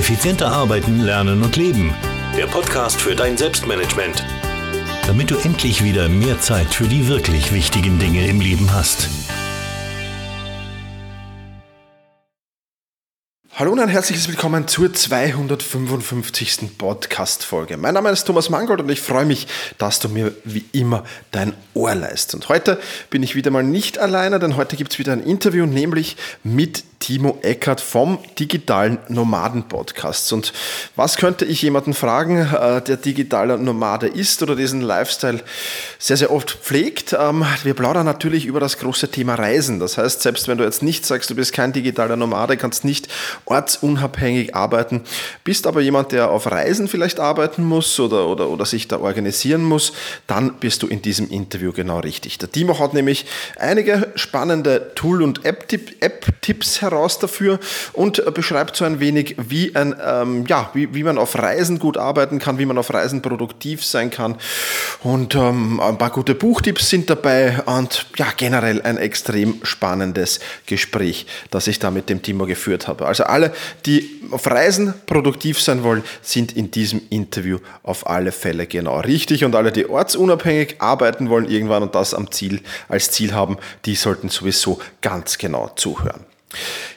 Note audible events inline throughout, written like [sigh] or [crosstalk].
Effizienter arbeiten, lernen und leben. Der Podcast für dein Selbstmanagement. Damit du endlich wieder mehr Zeit für die wirklich wichtigen Dinge im Leben hast. Hallo und ein herzliches Willkommen zur 255. Podcast-Folge. Mein Name ist Thomas Mangold und ich freue mich, dass du mir wie immer dein Ohr leist. Und heute bin ich wieder mal nicht alleine, denn heute gibt es wieder ein Interview, nämlich mit Timo Eckert vom Digitalen Nomaden Podcast. Und was könnte ich jemanden fragen, äh, der digitaler Nomade ist oder diesen Lifestyle sehr, sehr oft pflegt? Ähm, wir plaudern natürlich über das große Thema Reisen. Das heißt, selbst wenn du jetzt nicht sagst, du bist kein digitaler Nomade, kannst nicht ortsunabhängig arbeiten, bist aber jemand, der auf Reisen vielleicht arbeiten muss oder, oder, oder sich da organisieren muss, dann bist du in diesem Interview genau richtig. Der Timo hat nämlich einige spannende Tool- und App-Tipps heraus heraus dafür und beschreibt so ein wenig, wie, ein, ähm, ja, wie, wie man auf Reisen gut arbeiten kann, wie man auf Reisen produktiv sein kann. Und ähm, ein paar gute Buchtipps sind dabei und ja, generell ein extrem spannendes Gespräch, das ich da mit dem Timo geführt habe. Also alle, die auf Reisen produktiv sein wollen, sind in diesem Interview auf alle Fälle genau richtig. Und alle, die ortsunabhängig arbeiten wollen irgendwann und das am Ziel, als Ziel haben, die sollten sowieso ganz genau zuhören.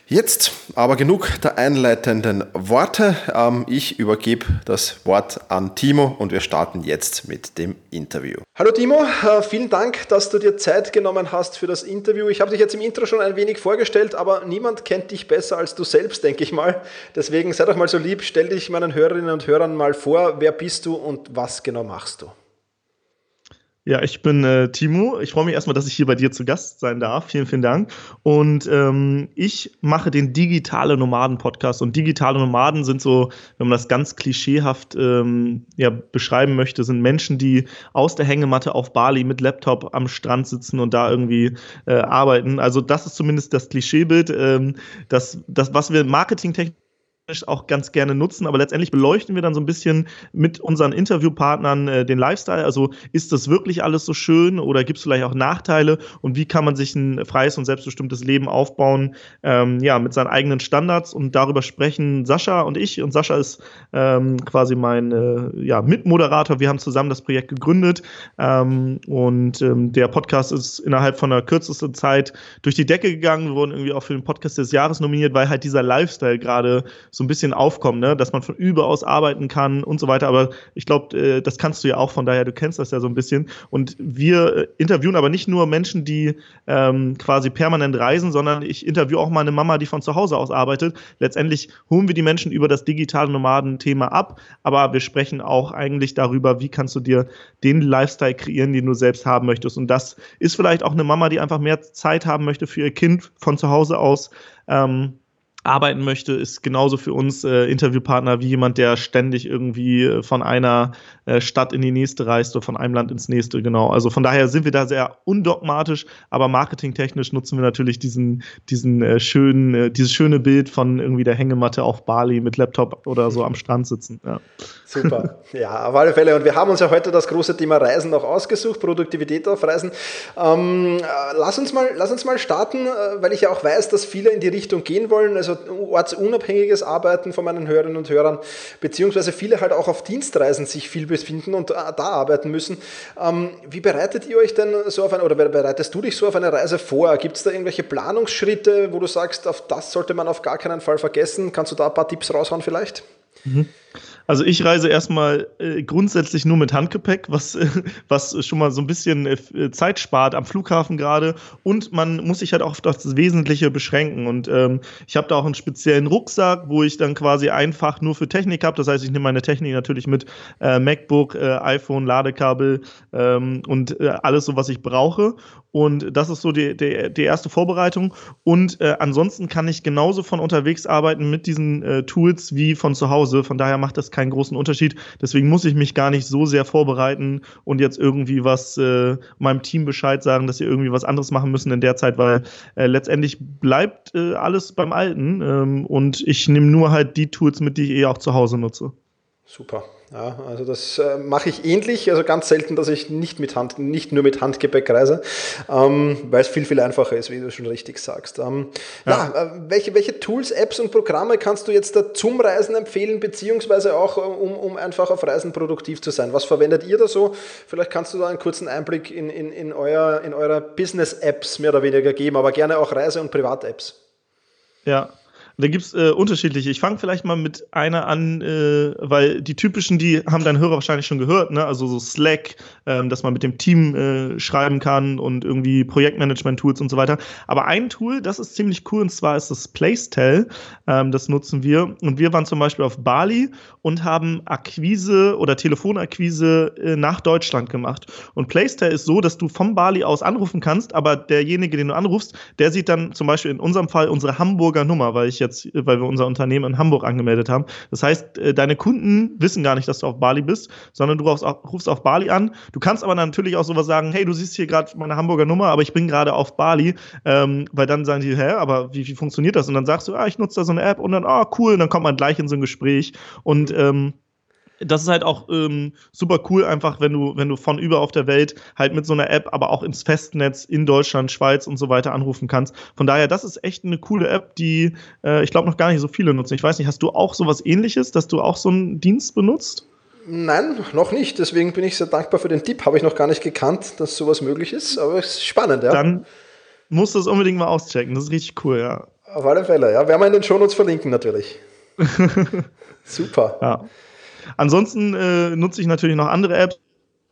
Jetzt aber genug der einleitenden Worte. Ähm, ich übergebe das Wort an Timo und wir starten jetzt mit dem Interview. Hallo Timo, äh, vielen Dank, dass du dir Zeit genommen hast für das Interview. Ich habe dich jetzt im Intro schon ein wenig vorgestellt, aber niemand kennt dich besser als du selbst, denke ich mal. Deswegen sei doch mal so lieb, stell dich meinen Hörerinnen und Hörern mal vor, wer bist du und was genau machst du? Ja, ich bin äh, Timo. Ich freue mich erstmal, dass ich hier bei dir zu Gast sein darf. Vielen, vielen Dank. Und ähm, ich mache den Digitale Nomaden Podcast. Und digitale Nomaden sind so, wenn man das ganz klischeehaft ähm, ja, beschreiben möchte, sind Menschen, die aus der Hängematte auf Bali mit Laptop am Strand sitzen und da irgendwie äh, arbeiten. Also das ist zumindest das Klischeebild. Ähm, das, das, was wir marketingtechnisch auch ganz gerne nutzen, aber letztendlich beleuchten wir dann so ein bisschen mit unseren Interviewpartnern äh, den Lifestyle. Also ist das wirklich alles so schön oder gibt es vielleicht auch Nachteile und wie kann man sich ein freies und selbstbestimmtes Leben aufbauen, ähm, ja, mit seinen eigenen Standards und darüber sprechen Sascha und ich und Sascha ist ähm, quasi mein äh, ja, Mitmoderator. Wir haben zusammen das Projekt gegründet ähm, und ähm, der Podcast ist innerhalb von einer kürzesten Zeit durch die Decke gegangen. Wir wurden irgendwie auch für den Podcast des Jahres nominiert, weil halt dieser Lifestyle gerade so ein bisschen aufkommen, ne? dass man von überaus arbeiten kann und so weiter. Aber ich glaube, äh, das kannst du ja auch, von daher, du kennst das ja so ein bisschen. Und wir äh, interviewen aber nicht nur Menschen, die ähm, quasi permanent reisen, sondern ich interviewe auch mal eine Mama, die von zu Hause aus arbeitet. Letztendlich holen wir die Menschen über das digitale Nomaden-Thema ab, aber wir sprechen auch eigentlich darüber, wie kannst du dir den Lifestyle kreieren, den du selbst haben möchtest. Und das ist vielleicht auch eine Mama, die einfach mehr Zeit haben möchte für ihr Kind von zu Hause aus. Ähm, arbeiten möchte, ist genauso für uns äh, Interviewpartner wie jemand, der ständig irgendwie äh, von einer äh, Stadt in die nächste reist oder von einem Land ins nächste, genau. Also von daher sind wir da sehr undogmatisch, aber marketingtechnisch nutzen wir natürlich diesen, diesen äh, schönen, äh, dieses schöne Bild von irgendwie der Hängematte auf Bali mit Laptop oder so am Strand sitzen. Ja. Super, ja, auf alle Fälle. Und wir haben uns ja heute das große Thema Reisen noch ausgesucht, Produktivität auf Reisen. Ähm, äh, lass, uns mal, lass uns mal starten, weil ich ja auch weiß, dass viele in die Richtung gehen wollen. Also ortsunabhängiges Arbeiten von meinen Hörerinnen und Hörern, beziehungsweise viele halt auch auf Dienstreisen sich viel befinden und da arbeiten müssen. Ähm, wie bereitet ihr euch denn so auf eine, oder bereitest du dich so auf eine Reise vor? Gibt es da irgendwelche Planungsschritte, wo du sagst, auf das sollte man auf gar keinen Fall vergessen? Kannst du da ein paar Tipps raushauen vielleicht? Mhm. Also ich reise erstmal äh, grundsätzlich nur mit Handgepäck, was, äh, was schon mal so ein bisschen äh, Zeit spart am Flughafen gerade. Und man muss sich halt auch auf das Wesentliche beschränken. Und ähm, ich habe da auch einen speziellen Rucksack, wo ich dann quasi einfach nur für Technik habe. Das heißt, ich nehme meine Technik natürlich mit äh, MacBook, äh, iPhone, Ladekabel ähm, und äh, alles so, was ich brauche. Und das ist so die, die, die erste Vorbereitung. Und äh, ansonsten kann ich genauso von unterwegs arbeiten mit diesen äh, Tools wie von zu Hause. Von daher macht das keinen großen Unterschied. Deswegen muss ich mich gar nicht so sehr vorbereiten und jetzt irgendwie was äh, meinem Team Bescheid sagen, dass sie irgendwie was anderes machen müssen in der Zeit, weil äh, letztendlich bleibt äh, alles beim Alten. Ähm, und ich nehme nur halt die Tools mit, die ich eh auch zu Hause nutze. Super. Ja, also das äh, mache ich ähnlich, also ganz selten, dass ich nicht mit Hand, nicht nur mit Handgepäck reise, ähm, weil es viel, viel einfacher ist, wie du schon richtig sagst. Ähm, ja, ja äh, welche, welche Tools, Apps und Programme kannst du jetzt da zum Reisen empfehlen, beziehungsweise auch, äh, um, um einfach auf Reisen produktiv zu sein? Was verwendet ihr da so? Vielleicht kannst du da einen kurzen Einblick in, in, in, euer, in eure Business-Apps mehr oder weniger geben, aber gerne auch Reise- und Privat-Apps. Ja, da gibt es äh, unterschiedliche. Ich fange vielleicht mal mit einer an, äh, weil die typischen, die haben dein Hörer wahrscheinlich schon gehört, ne? Also so Slack, ähm, dass man mit dem Team äh, schreiben kann und irgendwie Projektmanagement-Tools und so weiter. Aber ein Tool, das ist ziemlich cool, und zwar ist das Placetell. Ähm, das nutzen wir. Und wir waren zum Beispiel auf Bali und haben Akquise oder Telefonakquise äh, nach Deutschland gemacht. Und Placetell ist so, dass du vom Bali aus anrufen kannst, aber derjenige, den du anrufst, der sieht dann zum Beispiel in unserem Fall unsere Hamburger Nummer, weil ich jetzt, weil wir unser Unternehmen in Hamburg angemeldet haben. Das heißt, äh, deine Kunden wissen gar nicht, dass du auf Bali bist, sondern du rufst auf, rufst auf Bali an. Du kannst aber natürlich auch sowas sagen, hey, du siehst hier gerade meine Hamburger Nummer, aber ich bin gerade auf Bali, ähm, weil dann sagen die, hä, aber wie, wie funktioniert das? Und dann sagst du, ah, ich nutze da so eine App und dann, ah, cool, und dann kommt man gleich in so ein Gespräch und ähm, das ist halt auch ähm, super cool, einfach wenn du, wenn du von über auf der Welt halt mit so einer App, aber auch ins Festnetz in Deutschland, Schweiz und so weiter anrufen kannst. Von daher, das ist echt eine coole App, die äh, ich glaube noch gar nicht so viele nutzen. Ich weiß nicht, hast du auch sowas ähnliches, dass du auch so einen Dienst benutzt? Nein, noch nicht. Deswegen bin ich sehr dankbar für den Tipp. Habe ich noch gar nicht gekannt, dass sowas möglich ist. Aber es ist spannend, ja. Dann musst du es unbedingt mal auschecken. Das ist richtig cool, ja. Auf alle Fälle, ja. Werden wir in den Shownotes verlinken natürlich. [laughs] Super. Ja. Ansonsten äh, nutze ich natürlich noch andere Apps.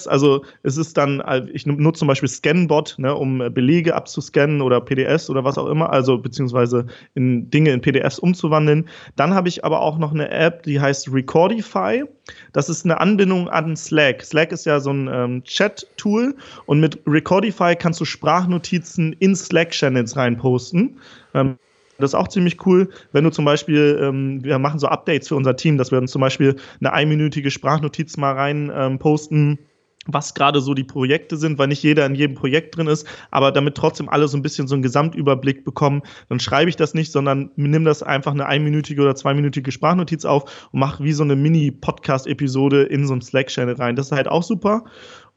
Also es ist dann, äh, ich nutze zum Beispiel Scanbot, ne, um äh, Belege abzuscannen oder PDFs oder was auch immer, also beziehungsweise in Dinge in PDFs umzuwandeln. Dann habe ich aber auch noch eine App, die heißt Recordify. Das ist eine Anbindung an Slack. Slack ist ja so ein ähm, Chat-Tool und mit Recordify kannst du Sprachnotizen in Slack-Channels reinposten. Ähm, das ist auch ziemlich cool, wenn du zum Beispiel, ähm, wir machen so Updates für unser Team, dass wir uns zum Beispiel eine einminütige Sprachnotiz mal rein ähm, posten was gerade so die Projekte sind, weil nicht jeder in jedem Projekt drin ist, aber damit trotzdem alle so ein bisschen so einen Gesamtüberblick bekommen, dann schreibe ich das nicht, sondern nimm das einfach eine einminütige oder zweiminütige Sprachnotiz auf und mach wie so eine Mini-Podcast-Episode in so einen Slack-Channel rein. Das ist halt auch super.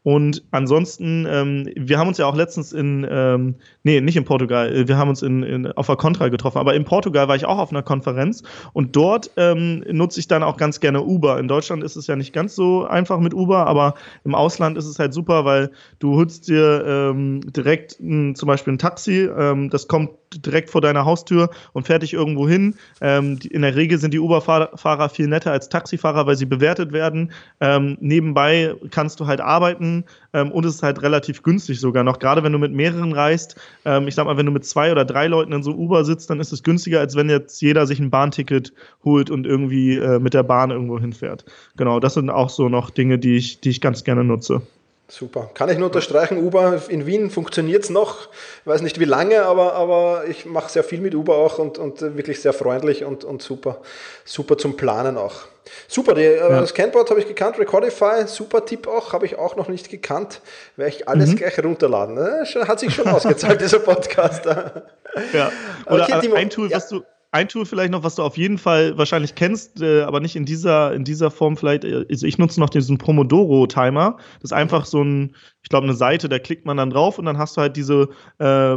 Und ansonsten, ähm, wir haben uns ja auch letztens in, ähm, nee, nicht in Portugal, äh, wir haben uns in, in, auf der Contra getroffen, aber in Portugal war ich auch auf einer Konferenz. Und dort ähm, nutze ich dann auch ganz gerne Uber. In Deutschland ist es ja nicht ganz so einfach mit Uber, aber im Ausland ist es halt super, weil du holst dir ähm, direkt m, zum Beispiel ein Taxi, ähm, das kommt direkt vor deiner Haustür und fährt dich irgendwo hin. Ähm, in der Regel sind die Uber-Fahrer viel netter als Taxifahrer, weil sie bewertet werden. Ähm, nebenbei kannst du halt arbeiten ähm, und es ist halt relativ günstig sogar noch. Gerade wenn du mit mehreren reist, ähm, ich sag mal, wenn du mit zwei oder drei Leuten in so Uber sitzt, dann ist es günstiger, als wenn jetzt jeder sich ein Bahnticket holt und irgendwie äh, mit der Bahn irgendwo hinfährt. Genau, das sind auch so noch Dinge, die ich, die ich ganz gerne nutze. Super. Kann ich nur unterstreichen, Uber in Wien funktioniert es noch. Ich weiß nicht wie lange, aber, aber ich mache sehr viel mit Uber auch und, und wirklich sehr freundlich und, und super, super zum Planen auch. Super, die, äh, ja. das Scanboard habe ich gekannt, Recordify, super Tipp auch, habe ich auch noch nicht gekannt. Werde ich alles mhm. gleich runterladen. Ne? Hat sich schon [laughs] ausgezahlt, dieser Podcast. ja. [laughs] Oder okay, ein Tool, ja. was du ein Tool vielleicht noch, was du auf jeden Fall wahrscheinlich kennst, äh, aber nicht in dieser, in dieser Form vielleicht. Äh, also ich nutze noch diesen Pomodoro-Timer. Das ist einfach so ein, ich glaube, eine Seite, da klickt man dann drauf und dann hast du halt diese äh,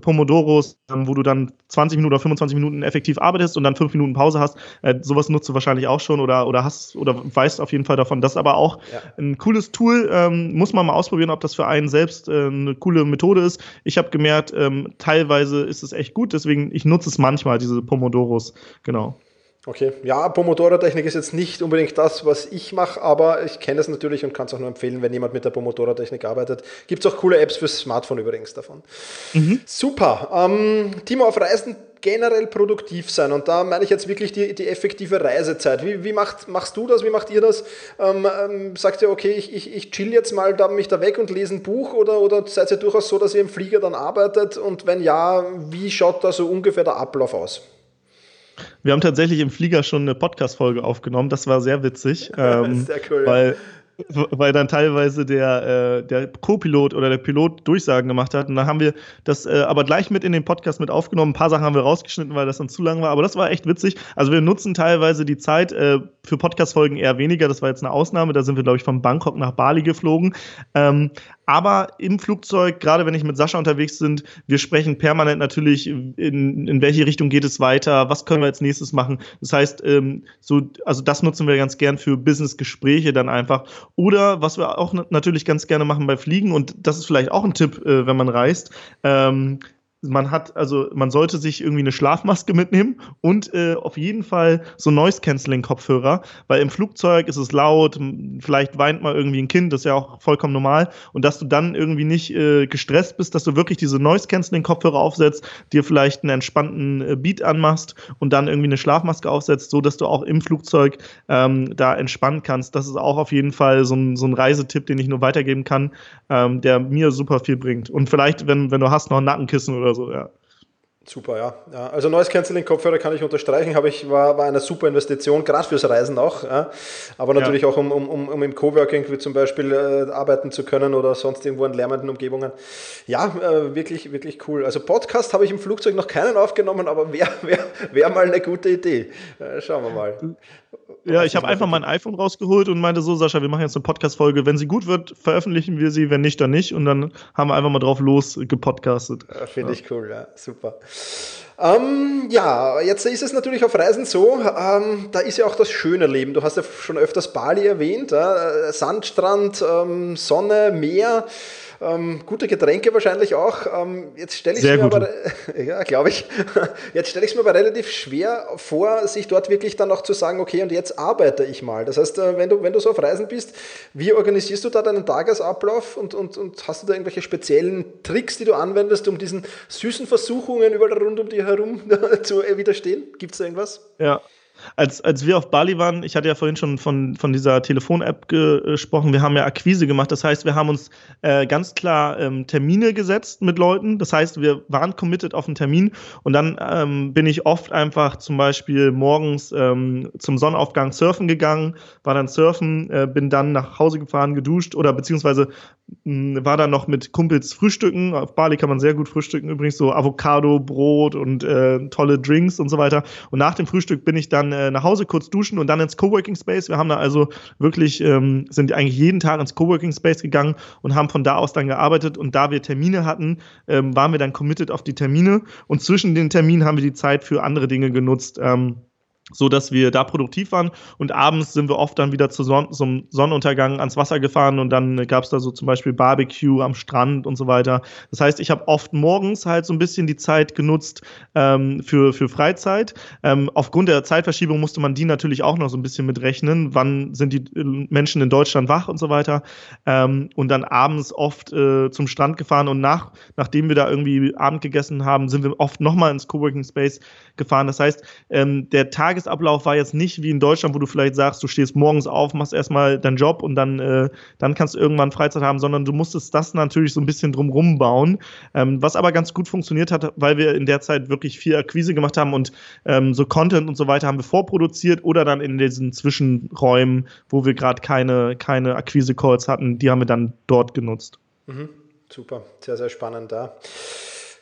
Pomodoros, ähm, wo du dann 20 Minuten oder 25 Minuten effektiv arbeitest und dann 5 Minuten Pause hast. Äh, sowas nutzt du wahrscheinlich auch schon oder, oder hast oder weißt auf jeden Fall davon. Das ist aber auch ja. ein cooles Tool. Ähm, muss man mal ausprobieren, ob das für einen selbst äh, eine coole Methode ist. Ich habe gemerkt, ähm, teilweise ist es echt gut, deswegen ich nutze es manchmal, diese Pomodoros. Genau. Okay, ja, Pomodoro-Technik ist jetzt nicht unbedingt das, was ich mache, aber ich kenne es natürlich und kann es auch nur empfehlen, wenn jemand mit der Pomodoro-Technik arbeitet. Gibt es auch coole Apps fürs Smartphone übrigens davon. Mhm. Super. Ähm, Timo, auf Reisen generell produktiv sein und da meine ich jetzt wirklich die, die effektive Reisezeit. Wie, wie macht, machst du das? Wie macht ihr das? Ähm, ähm, sagt ihr, okay, ich, ich, ich chill jetzt mal da mich da weg und lese ein Buch oder, oder seid ihr durchaus so, dass ihr im Flieger dann arbeitet und wenn ja, wie schaut da so ungefähr der Ablauf aus? Wir haben tatsächlich im Flieger schon eine Podcast-Folge aufgenommen. Das war sehr witzig. [laughs] Ähm, sehr cool. Weil weil dann teilweise der, äh, der Co-Pilot oder der Pilot Durchsagen gemacht hat. Und dann haben wir das äh, aber gleich mit in den Podcast mit aufgenommen. Ein paar Sachen haben wir rausgeschnitten, weil das dann zu lang war. Aber das war echt witzig. Also wir nutzen teilweise die Zeit äh, für Podcast-Folgen eher weniger. Das war jetzt eine Ausnahme. Da sind wir, glaube ich, von Bangkok nach Bali geflogen. Ähm, aber im Flugzeug, gerade wenn ich mit Sascha unterwegs bin, wir sprechen permanent natürlich, in, in welche Richtung geht es weiter, was können wir als nächstes machen. Das heißt, ähm, so, also das nutzen wir ganz gern für Business-Gespräche dann einfach. Oder was wir auch natürlich ganz gerne machen bei Fliegen, und das ist vielleicht auch ein Tipp, äh, wenn man reist, ähm, man hat, also man sollte sich irgendwie eine Schlafmaske mitnehmen und äh, auf jeden Fall so Noise-Canceling-Kopfhörer, weil im Flugzeug ist es laut, vielleicht weint mal irgendwie ein Kind, das ist ja auch vollkommen normal. Und dass du dann irgendwie nicht äh, gestresst bist, dass du wirklich diese Noise-Canceling-Kopfhörer aufsetzt, dir vielleicht einen entspannten äh, Beat anmachst und dann irgendwie eine Schlafmaske aufsetzt, so dass du auch im Flugzeug ähm, da entspannen kannst. Das ist auch auf jeden Fall so ein, so ein Reisetipp, den ich nur weitergeben kann, ähm, der mir super viel bringt. Und vielleicht, wenn, wenn du hast, noch ein Nackenkissen oder so, ja. Super, ja. ja. Also neues Canceling-Kopfhörer kann ich unterstreichen, habe ich, war, war eine super Investition, gerade fürs Reisen auch. Ja. Aber natürlich ja. auch, um, um, um im Coworking wie zum Beispiel äh, arbeiten zu können oder sonst irgendwo in lärmenden Umgebungen. Ja, äh, wirklich, wirklich cool. Also Podcast habe ich im Flugzeug noch keinen aufgenommen, aber wäre wär, wär mal eine gute Idee. Äh, schauen wir mal. Ja, ich habe einfach mein iPhone rausgeholt und meinte so, Sascha, wir machen jetzt eine Podcast-Folge. Wenn sie gut wird, veröffentlichen wir sie, wenn nicht, dann nicht. Und dann haben wir einfach mal drauf los gepodcastet. Finde ich cool, ja, super. Ähm, ja, jetzt ist es natürlich auf Reisen so, ähm, da ist ja auch das schöne Leben. Du hast ja schon öfters Bali erwähnt, äh, Sandstrand, ähm, Sonne, Meer. Ähm, gute Getränke wahrscheinlich auch. Ähm, jetzt stelle [laughs] ich es mir aber, ja, glaube [laughs] ich, jetzt stelle ich es mir aber relativ schwer vor, sich dort wirklich dann auch zu sagen, okay, und jetzt arbeite ich mal. Das heißt, äh, wenn du, wenn du so auf Reisen bist, wie organisierst du da deinen Tagesablauf und, und, und hast du da irgendwelche speziellen Tricks, die du anwendest, um diesen süßen Versuchungen überall rund um dir herum [laughs] zu widerstehen? Gibt es da irgendwas? Ja, als, als wir auf Bali waren, ich hatte ja vorhin schon von, von dieser Telefon-App gesprochen, wir haben ja Akquise gemacht. Das heißt, wir haben uns äh, ganz klar ähm, Termine gesetzt mit Leuten. Das heißt, wir waren committed auf einen Termin und dann ähm, bin ich oft einfach zum Beispiel morgens ähm, zum Sonnenaufgang surfen gegangen, war dann surfen, äh, bin dann nach Hause gefahren, geduscht oder beziehungsweise war dann noch mit Kumpels frühstücken. Auf Bali kann man sehr gut frühstücken, übrigens so Avocado, Brot und äh, tolle Drinks und so weiter. Und nach dem Frühstück bin ich dann äh, nach Hause kurz duschen und dann ins Coworking Space. Wir haben da also wirklich, ähm, sind eigentlich jeden Tag ins Coworking Space gegangen und haben von da aus dann gearbeitet. Und da wir Termine hatten, ähm, waren wir dann committed auf die Termine. Und zwischen den Terminen haben wir die Zeit für andere Dinge genutzt. Ähm, so dass wir da produktiv waren und abends sind wir oft dann wieder zu Son zum Sonnenuntergang ans Wasser gefahren und dann gab es da so zum Beispiel Barbecue am Strand und so weiter. Das heißt, ich habe oft morgens halt so ein bisschen die Zeit genutzt ähm, für, für Freizeit. Ähm, aufgrund der Zeitverschiebung musste man die natürlich auch noch so ein bisschen mitrechnen. Wann sind die äh, Menschen in Deutschland wach und so weiter. Ähm, und dann abends oft äh, zum Strand gefahren und nach, nachdem wir da irgendwie Abend gegessen haben, sind wir oft nochmal ins Coworking Space gefahren. Das heißt, ähm, der Tag Tagesablauf war jetzt nicht wie in Deutschland, wo du vielleicht sagst, du stehst morgens auf, machst erstmal deinen Job und dann, äh, dann kannst du irgendwann Freizeit haben, sondern du musstest das natürlich so ein bisschen drumrum bauen. Ähm, was aber ganz gut funktioniert hat, weil wir in der Zeit wirklich viel Akquise gemacht haben und ähm, so Content und so weiter haben wir vorproduziert oder dann in diesen Zwischenräumen, wo wir gerade keine, keine Akquise-Calls hatten, die haben wir dann dort genutzt. Mhm. Super, sehr, sehr spannend da.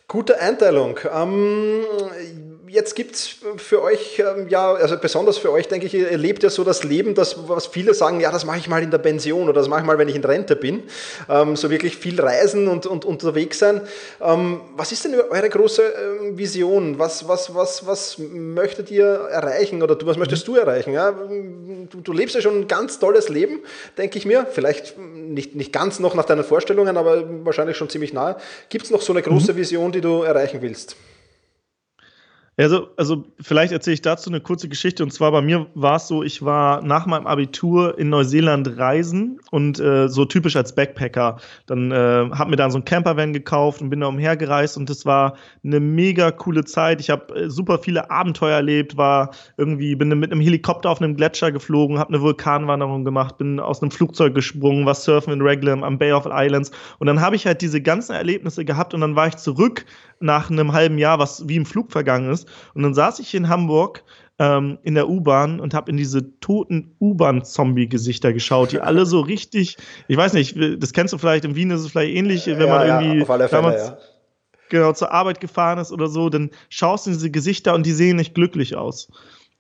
Gute Einteilung. Ähm, jetzt gibt es für euch, ähm, ja, also besonders für euch, denke ich, ihr lebt ja so das Leben, das, was viele sagen, ja, das mache ich mal in der Pension oder das mache ich mal, wenn ich in Rente bin. Ähm, so wirklich viel reisen und, und unterwegs sein. Ähm, was ist denn eure große ähm, Vision? Was, was, was, was möchtet ihr erreichen oder du, was möchtest du erreichen? Ja? Du, du lebst ja schon ein ganz tolles Leben, denke ich mir. Vielleicht nicht, nicht ganz noch nach deinen Vorstellungen, aber wahrscheinlich schon ziemlich nahe. Gibt es noch so eine große mhm. Vision, die du erreichen willst? Also, also vielleicht erzähle ich dazu eine kurze Geschichte. Und zwar bei mir war es so, ich war nach meinem Abitur in Neuseeland reisen und äh, so typisch als Backpacker. Dann äh, habe mir dann so ein Campervan gekauft und bin da umhergereist und es war eine mega coole Zeit. Ich habe äh, super viele Abenteuer erlebt, war irgendwie, bin mit einem Helikopter auf einem Gletscher geflogen, habe eine Vulkanwanderung gemacht, bin aus einem Flugzeug gesprungen, war surfen in Reglam am Bay of Islands. Und dann habe ich halt diese ganzen Erlebnisse gehabt und dann war ich zurück nach einem halben Jahr, was wie im Flug vergangen ist. Und dann saß ich in Hamburg ähm, in der U-Bahn und habe in diese toten U-Bahn-Zombie-Gesichter geschaut, die alle so richtig, ich weiß nicht, das kennst du vielleicht, in Wien ist es vielleicht ähnlich, wenn ja, man irgendwie ja, Fälle, damals ja. genau zur Arbeit gefahren ist oder so, dann schaust du in diese Gesichter und die sehen nicht glücklich aus.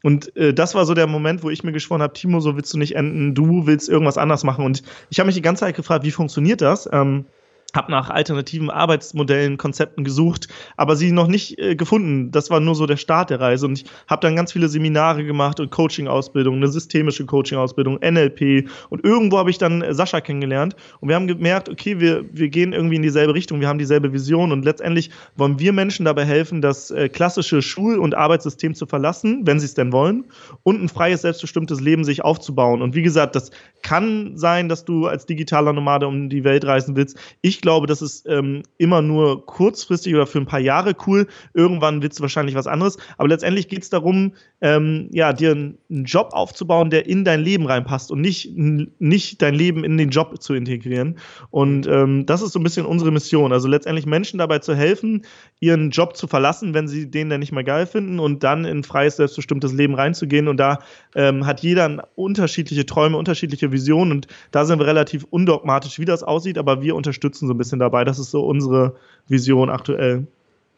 Und äh, das war so der Moment, wo ich mir geschworen habe, Timo, so willst du nicht enden, du willst irgendwas anders machen. Und ich habe mich die ganze Zeit gefragt, wie funktioniert das? Ähm, habe nach alternativen Arbeitsmodellen, Konzepten gesucht, aber sie noch nicht äh, gefunden. Das war nur so der Start der Reise. Und ich habe dann ganz viele Seminare gemacht und Coaching-Ausbildung, eine systemische Coaching-Ausbildung, NLP. Und irgendwo habe ich dann äh, Sascha kennengelernt. Und wir haben gemerkt, okay, wir, wir gehen irgendwie in dieselbe Richtung, wir haben dieselbe Vision. Und letztendlich wollen wir Menschen dabei helfen, das äh, klassische Schul- und Arbeitssystem zu verlassen, wenn sie es denn wollen, und ein freies, selbstbestimmtes Leben sich aufzubauen. Und wie gesagt, das kann sein, dass du als digitaler Nomade um die Welt reisen willst. Ich glaube, das ist ähm, immer nur kurzfristig oder für ein paar Jahre cool. Irgendwann wird es wahrscheinlich was anderes. Aber letztendlich geht es darum, ähm, ja, dir einen Job aufzubauen, der in dein Leben reinpasst und nicht, nicht dein Leben in den Job zu integrieren. Und ähm, das ist so ein bisschen unsere Mission. Also letztendlich Menschen dabei zu helfen, ihren Job zu verlassen, wenn sie den dann nicht mehr geil finden und dann in freies, selbstbestimmtes Leben reinzugehen. Und da ähm, hat jeder unterschiedliche Träume, unterschiedliche Visionen. Und da sind wir relativ undogmatisch, wie das aussieht, aber wir unterstützen so ein bisschen dabei. Das ist so unsere Vision aktuell.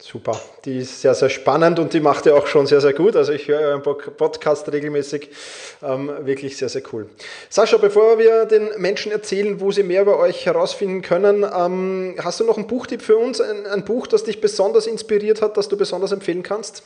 Super, die ist sehr, sehr spannend und die macht ihr auch schon sehr, sehr gut. Also ich höre euren Podcast regelmäßig, ähm, wirklich sehr, sehr cool. Sascha, bevor wir den Menschen erzählen, wo sie mehr über euch herausfinden können, ähm, hast du noch einen Buchtipp für uns? Ein, ein, Buch, das dich besonders inspiriert hat, das du besonders empfehlen kannst?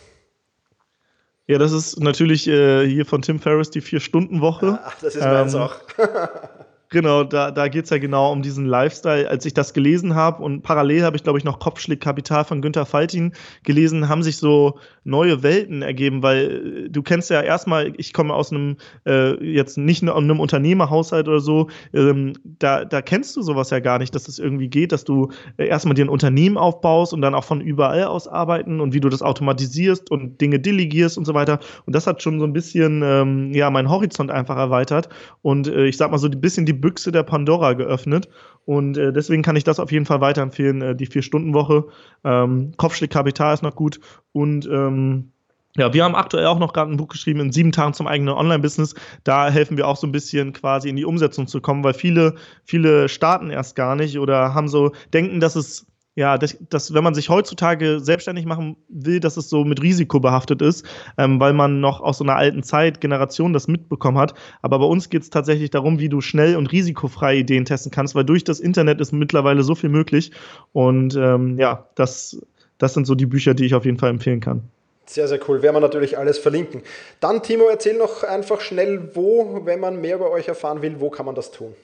Ja, das ist natürlich äh, hier von Tim Ferriss die Vier-Stunden-Woche. Ach, das ist meins ähm, auch. [laughs] Genau, da, da geht es ja genau um diesen Lifestyle. Als ich das gelesen habe und parallel habe ich, glaube ich, noch Kopfschlick Kapital von Günter Faltin gelesen, haben sich so neue Welten ergeben, weil äh, du kennst ja erstmal, ich komme aus einem, äh, jetzt nicht nur einem Unternehmerhaushalt oder so, ähm, da, da kennst du sowas ja gar nicht, dass es das irgendwie geht, dass du äh, erstmal dir ein Unternehmen aufbaust und dann auch von überall aus arbeiten und wie du das automatisierst und Dinge delegierst und so weiter. Und das hat schon so ein bisschen, ähm, ja, meinen Horizont einfach erweitert und äh, ich sag mal so ein bisschen die Büchse der Pandora geöffnet. Und äh, deswegen kann ich das auf jeden Fall weiterempfehlen, äh, die Vier-Stunden-Woche. Ähm, Kapital ist noch gut. Und ähm, ja, wir haben aktuell auch noch gerade ein Buch geschrieben in sieben Tagen zum eigenen Online-Business. Da helfen wir auch so ein bisschen quasi in die Umsetzung zu kommen, weil viele, viele starten erst gar nicht oder haben so, denken, dass es ja, dass, dass, wenn man sich heutzutage selbstständig machen will, dass es so mit Risiko behaftet ist, ähm, weil man noch aus so einer alten Zeit, Generation das mitbekommen hat. Aber bei uns geht es tatsächlich darum, wie du schnell und risikofrei Ideen testen kannst, weil durch das Internet ist mittlerweile so viel möglich. Und ähm, ja, das, das sind so die Bücher, die ich auf jeden Fall empfehlen kann. Sehr, sehr cool. Werden wir natürlich alles verlinken. Dann, Timo, erzähl noch einfach schnell, wo, wenn man mehr über euch erfahren will, wo kann man das tun?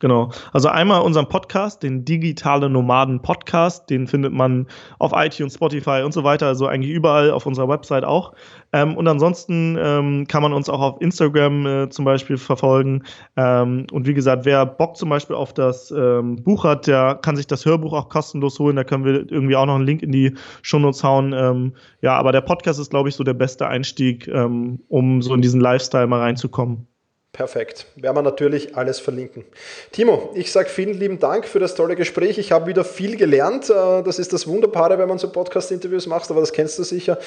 Genau. Also einmal unseren Podcast, den Digitale Nomaden Podcast, den findet man auf iTunes, Spotify und so weiter, also eigentlich überall auf unserer Website auch. Ähm, und ansonsten ähm, kann man uns auch auf Instagram äh, zum Beispiel verfolgen. Ähm, und wie gesagt, wer Bock zum Beispiel auf das ähm, Buch hat, der kann sich das Hörbuch auch kostenlos holen. Da können wir irgendwie auch noch einen Link in die Shownotes hauen. Ähm, ja, aber der Podcast ist, glaube ich, so der beste Einstieg, ähm, um so in diesen Lifestyle mal reinzukommen. Perfekt. Werden wir natürlich alles verlinken. Timo, ich sage vielen lieben Dank für das tolle Gespräch. Ich habe wieder viel gelernt. Äh, das ist das Wunderbare, wenn man so Podcast-Interviews macht, aber das kennst du sicher.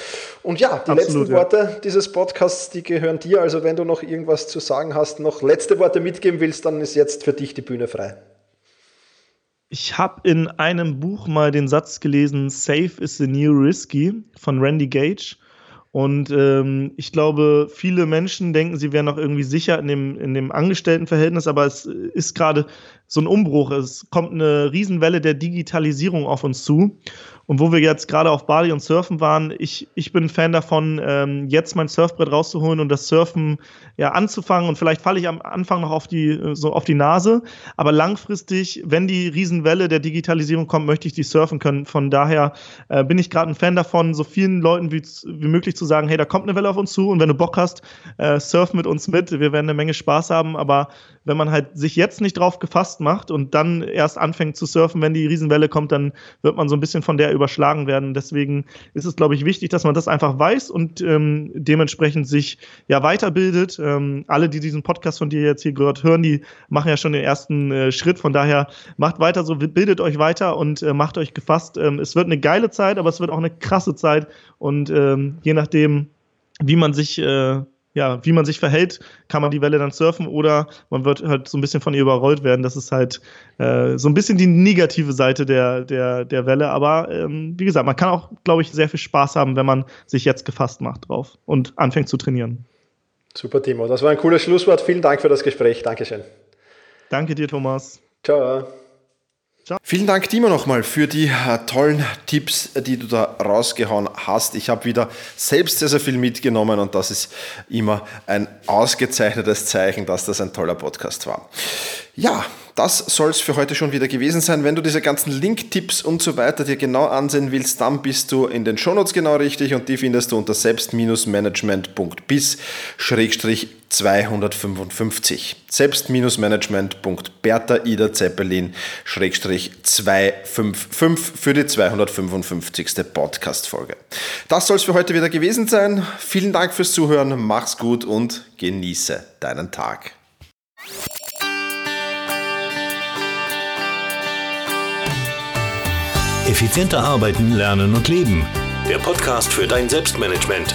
Und ja, die Absolut, letzten ja. Worte dieses Podcasts, die gehören dir. Also wenn du noch irgendwas zu sagen hast, noch letzte Worte mitgeben willst, dann ist jetzt für dich die Bühne frei. Ich habe in einem Buch mal den Satz gelesen, Safe is the new risky von Randy Gage. Und ähm, ich glaube, viele Menschen denken, sie wären noch irgendwie sicher in dem, in dem Angestelltenverhältnis, aber es ist gerade so ein Umbruch. Es kommt eine Riesenwelle der Digitalisierung auf uns zu. Und wo wir jetzt gerade auf Bali und Surfen waren, ich, ich bin Fan davon, ähm, jetzt mein Surfbrett rauszuholen und das Surfen ja anzufangen. Und vielleicht falle ich am Anfang noch auf die, so auf die Nase. Aber langfristig, wenn die Riesenwelle der Digitalisierung kommt, möchte ich die surfen können. Von daher äh, bin ich gerade ein Fan davon, so vielen Leuten wie, wie möglich zu sagen, hey, da kommt eine Welle auf uns zu und wenn du Bock hast, äh, surf mit uns mit. Wir werden eine Menge Spaß haben. Aber wenn man halt sich jetzt nicht drauf gefasst macht und dann erst anfängt zu surfen, wenn die Riesenwelle kommt, dann wird man so ein bisschen von der überschlagen werden. Deswegen ist es, glaube ich, wichtig, dass man das einfach weiß und ähm, dementsprechend sich ja weiterbildet. Ähm, alle, die diesen Podcast von dir jetzt hier gehört hören, die machen ja schon den ersten äh, Schritt. Von daher macht weiter so, bildet euch weiter und äh, macht euch gefasst. Ähm, es wird eine geile Zeit, aber es wird auch eine krasse Zeit und ähm, je nachdem, wie man sich äh, ja, wie man sich verhält, kann man die Welle dann surfen oder man wird halt so ein bisschen von ihr überrollt werden. Das ist halt äh, so ein bisschen die negative Seite der, der, der Welle. Aber ähm, wie gesagt, man kann auch, glaube ich, sehr viel Spaß haben, wenn man sich jetzt gefasst macht drauf und anfängt zu trainieren. Super, Timo. Das war ein cooles Schlusswort. Vielen Dank für das Gespräch. Dankeschön. Danke dir, Thomas. Ciao. Ciao. Vielen Dank, Timo, nochmal für die äh, tollen Tipps, die du da rausgehauen hast. Ich habe wieder selbst sehr, sehr viel mitgenommen und das ist immer ein ausgezeichnetes Zeichen, dass das ein toller Podcast war. Ja, das soll es für heute schon wieder gewesen sein. Wenn du diese ganzen Link-Tipps und so weiter dir genau ansehen willst, dann bist du in den Shownotes genau richtig und die findest du unter selbst-management.bis 255. Selbst-management.bertaiderzeppelin-255 für die 255. Podcast-Folge. Das soll es für heute wieder gewesen sein. Vielen Dank fürs Zuhören, mach's gut und genieße deinen Tag. Effizienter arbeiten, lernen und leben. Der Podcast für dein Selbstmanagement